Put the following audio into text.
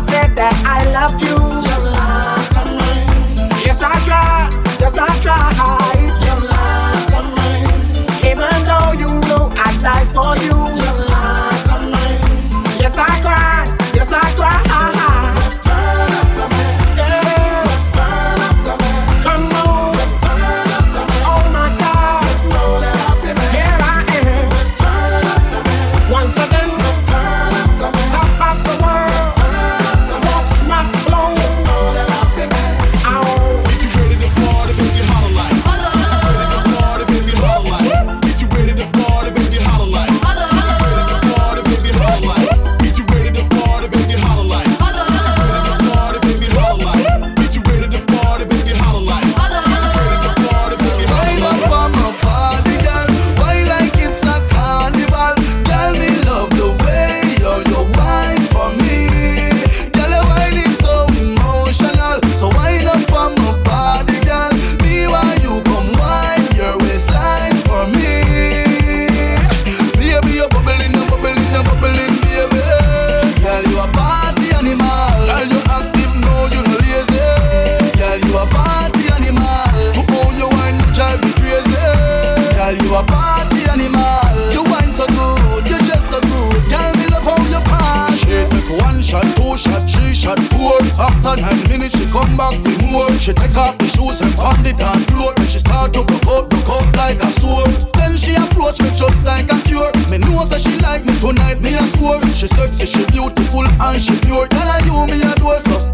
said that I love you. Yes, I try. Yes, I try. after nine minutes, she come back for more. She take off the shoes and pound it on floor. Then she start to broke up, broke up like a sword. Then she approach me just like a cure. Me know that she like me tonight, me a score. She sexy, she beautiful and she pure. Tell her you me a door so